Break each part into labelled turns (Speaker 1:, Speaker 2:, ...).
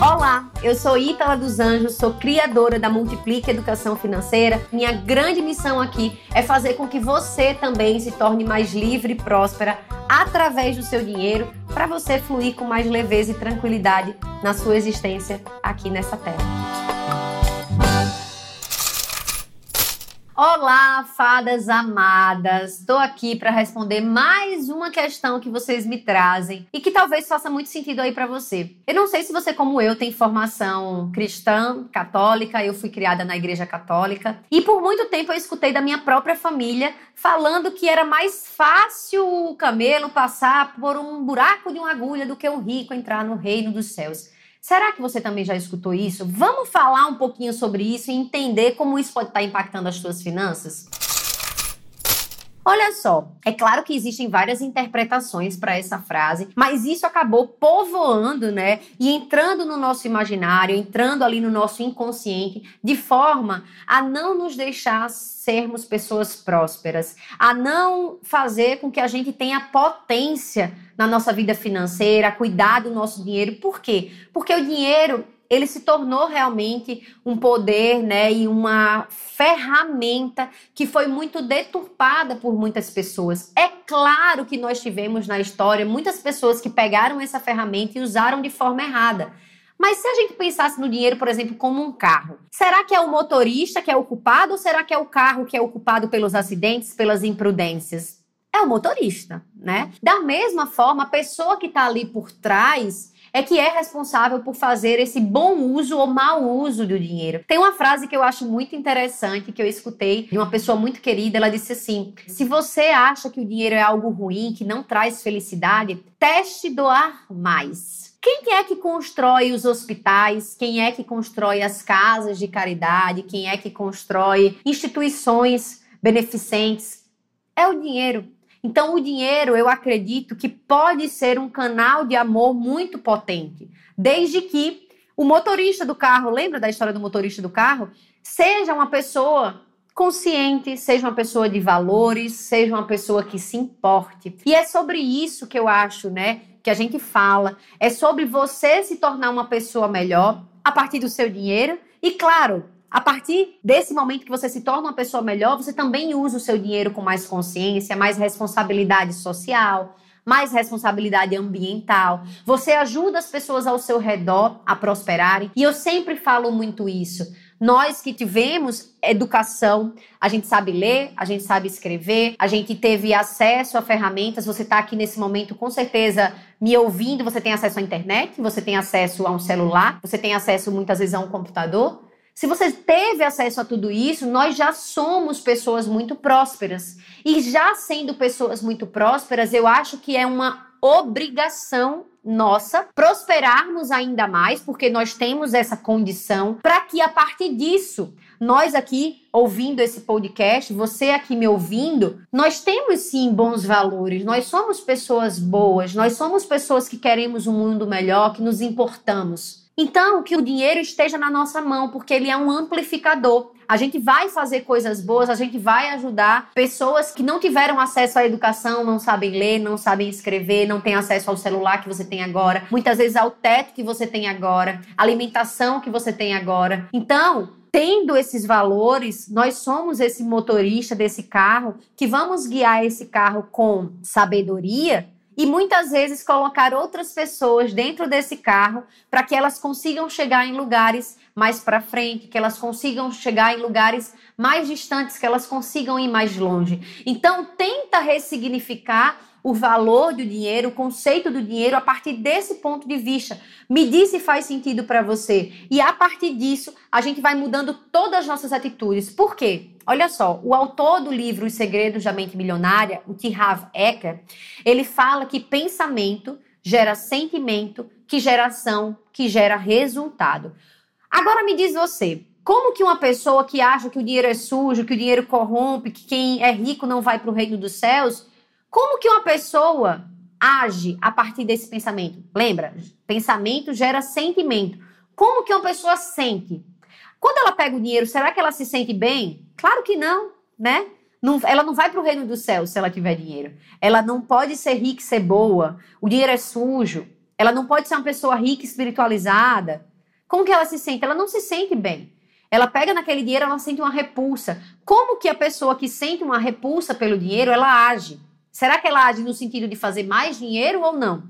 Speaker 1: Olá, eu sou Ítala dos Anjos, sou criadora da Multiplique Educação Financeira. Minha grande missão aqui é fazer com que você também se torne mais livre e próspera através do seu dinheiro, para você fluir com mais leveza e tranquilidade na sua existência aqui nessa terra. Olá, fadas amadas! Estou aqui para responder mais uma questão que vocês me trazem e que talvez faça muito sentido aí para você. Eu não sei se você, como eu, tem formação cristã, católica, eu fui criada na igreja católica e por muito tempo eu escutei da minha própria família falando que era mais fácil o camelo passar por um buraco de uma agulha do que o rico entrar no reino dos céus. Será que você também já escutou isso? Vamos falar um pouquinho sobre isso e entender como isso pode estar impactando as suas finanças? Olha só, é claro que existem várias interpretações para essa frase, mas isso acabou povoando, né? E entrando no nosso imaginário, entrando ali no nosso inconsciente, de forma a não nos deixar sermos pessoas prósperas, a não fazer com que a gente tenha potência na nossa vida financeira, cuidar do nosso dinheiro. Por quê? Porque o dinheiro ele se tornou realmente um poder, né, e uma ferramenta que foi muito deturpada por muitas pessoas. É claro que nós tivemos na história muitas pessoas que pegaram essa ferramenta e usaram de forma errada. Mas se a gente pensasse no dinheiro, por exemplo, como um carro, será que é o motorista que é o culpado ou será que é o carro que é o culpado pelos acidentes, pelas imprudências? É o motorista, né? Da mesma forma, a pessoa que está ali por trás é que é responsável por fazer esse bom uso ou mau uso do dinheiro. Tem uma frase que eu acho muito interessante que eu escutei de uma pessoa muito querida. Ela disse assim: se você acha que o dinheiro é algo ruim, que não traz felicidade, teste doar mais. Quem é que constrói os hospitais? Quem é que constrói as casas de caridade? Quem é que constrói instituições beneficentes? É o dinheiro. Então, o dinheiro, eu acredito que pode ser um canal de amor muito potente, desde que o motorista do carro, lembra da história do motorista do carro? Seja uma pessoa consciente, seja uma pessoa de valores, seja uma pessoa que se importe. E é sobre isso que eu acho, né, que a gente fala, é sobre você se tornar uma pessoa melhor a partir do seu dinheiro e claro, a partir desse momento que você se torna uma pessoa melhor, você também usa o seu dinheiro com mais consciência, mais responsabilidade social, mais responsabilidade ambiental. Você ajuda as pessoas ao seu redor a prosperarem. E eu sempre falo muito isso. Nós que tivemos educação, a gente sabe ler, a gente sabe escrever, a gente teve acesso a ferramentas. Você está aqui nesse momento, com certeza, me ouvindo. Você tem acesso à internet, você tem acesso a um celular, você tem acesso muitas vezes a um computador. Se você teve acesso a tudo isso, nós já somos pessoas muito prósperas. E já sendo pessoas muito prósperas, eu acho que é uma obrigação nossa prosperarmos ainda mais, porque nós temos essa condição, para que a partir disso, nós aqui ouvindo esse podcast, você aqui me ouvindo, nós temos sim bons valores, nós somos pessoas boas, nós somos pessoas que queremos um mundo melhor, que nos importamos. Então, que o dinheiro esteja na nossa mão, porque ele é um amplificador. A gente vai fazer coisas boas, a gente vai ajudar pessoas que não tiveram acesso à educação, não sabem ler, não sabem escrever, não têm acesso ao celular que você tem agora, muitas vezes ao teto que você tem agora, alimentação que você tem agora. Então, tendo esses valores, nós somos esse motorista desse carro que vamos guiar esse carro com sabedoria e muitas vezes colocar outras pessoas dentro desse carro para que elas consigam chegar em lugares mais para frente, que elas consigam chegar em lugares mais distantes, que elas consigam ir mais longe. Então, tenta ressignificar o valor do dinheiro, o conceito do dinheiro a partir desse ponto de vista. Me diz se faz sentido para você. E a partir disso, a gente vai mudando todas as nossas atitudes. Por quê? Olha só, o autor do livro Os Segredos da Mente Milionária, o T. Harv Eker, ele fala que pensamento gera sentimento, que gera ação, que gera resultado. Agora me diz você, como que uma pessoa que acha que o dinheiro é sujo, que o dinheiro corrompe, que quem é rico não vai para o reino dos céus, como que uma pessoa age a partir desse pensamento? Lembra? Pensamento gera sentimento. Como que uma pessoa sente? Quando ela pega o dinheiro, será que ela se sente bem? Claro que não, né? Não, ela não vai para o reino do céu se ela tiver dinheiro. Ela não pode ser rica e ser boa. O dinheiro é sujo. Ela não pode ser uma pessoa rica, espiritualizada. Como que ela se sente? Ela não se sente bem. Ela pega naquele dinheiro, ela sente uma repulsa. Como que a pessoa que sente uma repulsa pelo dinheiro, ela age? Será que ela age no sentido de fazer mais dinheiro ou não?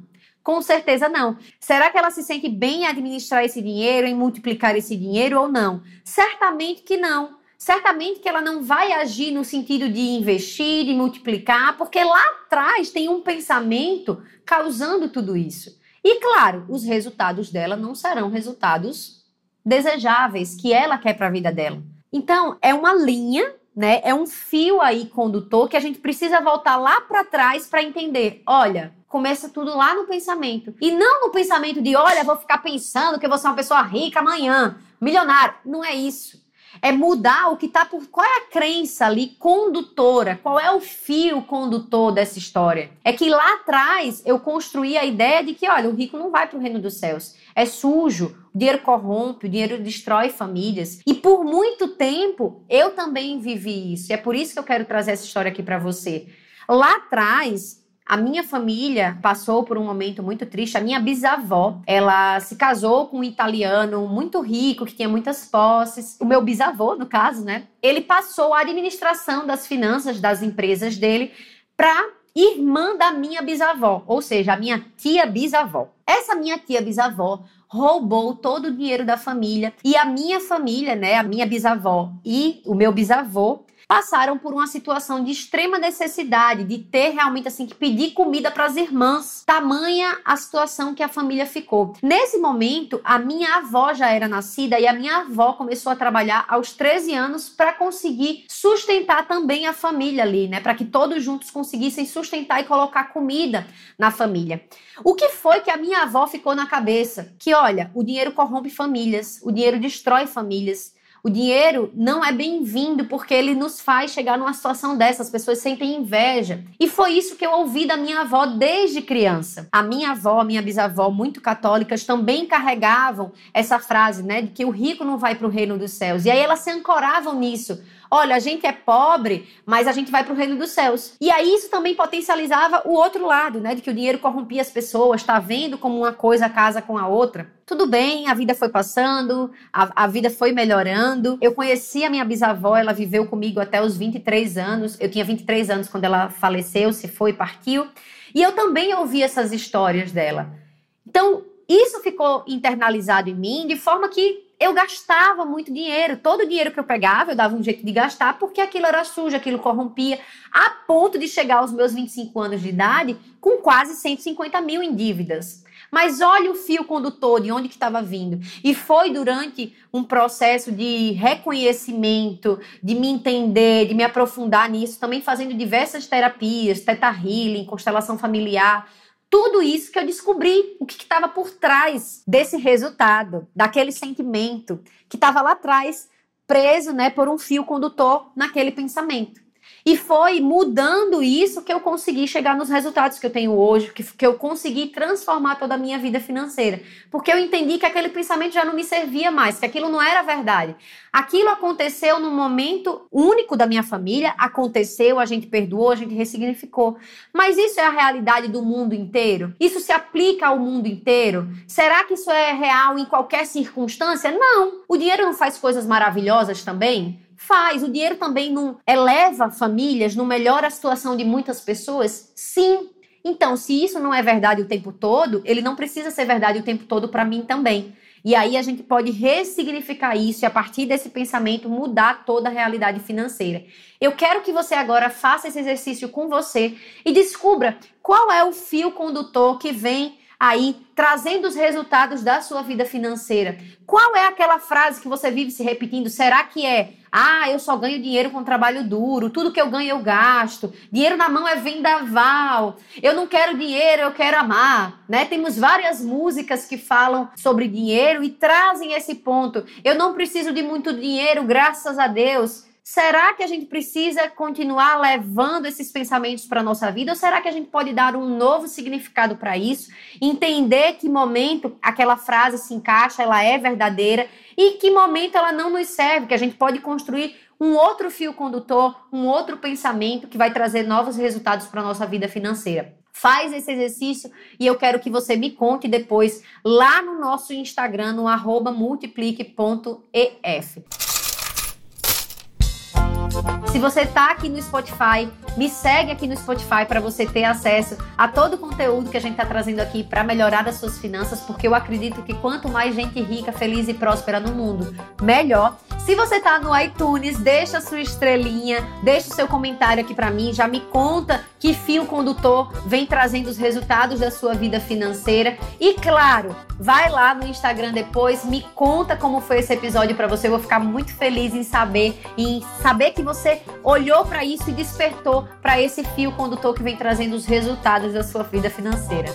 Speaker 1: Com certeza não. Será que ela se sente bem em administrar esse dinheiro, em multiplicar esse dinheiro ou não? Certamente que não. Certamente que ela não vai agir no sentido de investir, de multiplicar, porque lá atrás tem um pensamento causando tudo isso. E claro, os resultados dela não serão resultados desejáveis que ela quer para a vida dela. Então, é uma linha, né? É um fio aí condutor que a gente precisa voltar lá para trás para entender. Olha, começa tudo lá no pensamento. E não no pensamento de, olha, vou ficar pensando que eu vou ser uma pessoa rica amanhã, milionário. Não é isso. É mudar o que está por. Qual é a crença ali condutora? Qual é o fio condutor dessa história? É que lá atrás eu construí a ideia de que, olha, o rico não vai para o reino dos céus. É sujo, o dinheiro corrompe, o dinheiro destrói famílias. E por muito tempo eu também vivi isso. E é por isso que eu quero trazer essa história aqui para você. Lá atrás, a minha família passou por um momento muito triste. A minha bisavó, ela se casou com um italiano muito rico, que tinha muitas posses. O meu bisavô, no caso, né? Ele passou a administração das finanças das empresas dele para irmã da minha bisavó, ou seja, a minha tia bisavó. Essa minha tia bisavó roubou todo o dinheiro da família e a minha família, né, a minha bisavó e o meu bisavô passaram por uma situação de extrema necessidade, de ter realmente assim que pedir comida para as irmãs. Tamanha a situação que a família ficou. Nesse momento, a minha avó já era nascida e a minha avó começou a trabalhar aos 13 anos para conseguir sustentar também a família ali, né? Para que todos juntos conseguissem sustentar e colocar comida na família. O que foi que a minha avó ficou na cabeça? Que olha, o dinheiro corrompe famílias, o dinheiro destrói famílias. O dinheiro não é bem-vindo porque ele nos faz chegar numa situação dessa. As pessoas sentem inveja. E foi isso que eu ouvi da minha avó desde criança. A minha avó, a minha bisavó, muito católicas, também carregavam essa frase, né, de que o rico não vai para o reino dos céus. E aí elas se ancoravam nisso. Olha, a gente é pobre, mas a gente vai para o reino dos céus. E aí isso também potencializava o outro lado, né? De que o dinheiro corrompia as pessoas, tá vendo como uma coisa casa com a outra. Tudo bem, a vida foi passando, a, a vida foi melhorando. Eu conheci a minha bisavó, ela viveu comigo até os 23 anos. Eu tinha 23 anos quando ela faleceu, se foi, partiu. E eu também ouvi essas histórias dela. Então, isso ficou internalizado em mim de forma que eu gastava muito dinheiro. Todo o dinheiro que eu pegava, eu dava um jeito de gastar, porque aquilo era sujo, aquilo corrompia, a ponto de chegar aos meus 25 anos de idade com quase 150 mil em dívidas. Mas olha o fio condutor de onde que estava vindo. E foi durante um processo de reconhecimento, de me entender, de me aprofundar nisso, também fazendo diversas terapias, teta healing, constelação familiar, tudo isso que eu descobri o que estava por trás desse resultado, daquele sentimento que estava lá atrás, preso né, por um fio condutor naquele pensamento. E foi mudando isso que eu consegui chegar nos resultados que eu tenho hoje, que, que eu consegui transformar toda a minha vida financeira. Porque eu entendi que aquele pensamento já não me servia mais, que aquilo não era verdade. Aquilo aconteceu num momento único da minha família, aconteceu, a gente perdoou, a gente ressignificou. Mas isso é a realidade do mundo inteiro? Isso se aplica ao mundo inteiro? Será que isso é real em qualquer circunstância? Não. O dinheiro não faz coisas maravilhosas também? Faz. O dinheiro também não eleva famílias, não melhora a situação de muitas pessoas? Sim. Então, se isso não é verdade o tempo todo, ele não precisa ser verdade o tempo todo para mim também. E aí a gente pode ressignificar isso e a partir desse pensamento mudar toda a realidade financeira. Eu quero que você agora faça esse exercício com você e descubra qual é o fio condutor que vem aí trazendo os resultados da sua vida financeira. Qual é aquela frase que você vive se repetindo? Será que é: "Ah, eu só ganho dinheiro com trabalho duro, tudo que eu ganho eu gasto. Dinheiro na mão é vendaval. Eu não quero dinheiro, eu quero amar", né? Temos várias músicas que falam sobre dinheiro e trazem esse ponto. Eu não preciso de muito dinheiro, graças a Deus. Será que a gente precisa continuar levando esses pensamentos para a nossa vida? Ou será que a gente pode dar um novo significado para isso? Entender que momento aquela frase se encaixa, ela é verdadeira e que momento ela não nos serve, que a gente pode construir um outro fio condutor, um outro pensamento que vai trazer novos resultados para a nossa vida financeira. Faz esse exercício e eu quero que você me conte depois lá no nosso Instagram, no arroba multiplique.ef. Se você está aqui no Spotify, me segue aqui no Spotify para você ter acesso a todo o conteúdo que a gente está trazendo aqui para melhorar as suas finanças, porque eu acredito que quanto mais gente rica, feliz e próspera no mundo, melhor. Se você está no iTunes, deixa a sua estrelinha, deixa o seu comentário aqui para mim, já me conta que fio condutor vem trazendo os resultados da sua vida financeira. E claro, vai lá no Instagram depois, me conta como foi esse episódio para você. Eu vou ficar muito feliz em saber, em saber que você olhou para isso e despertou para esse fio condutor que vem trazendo os resultados da sua vida financeira.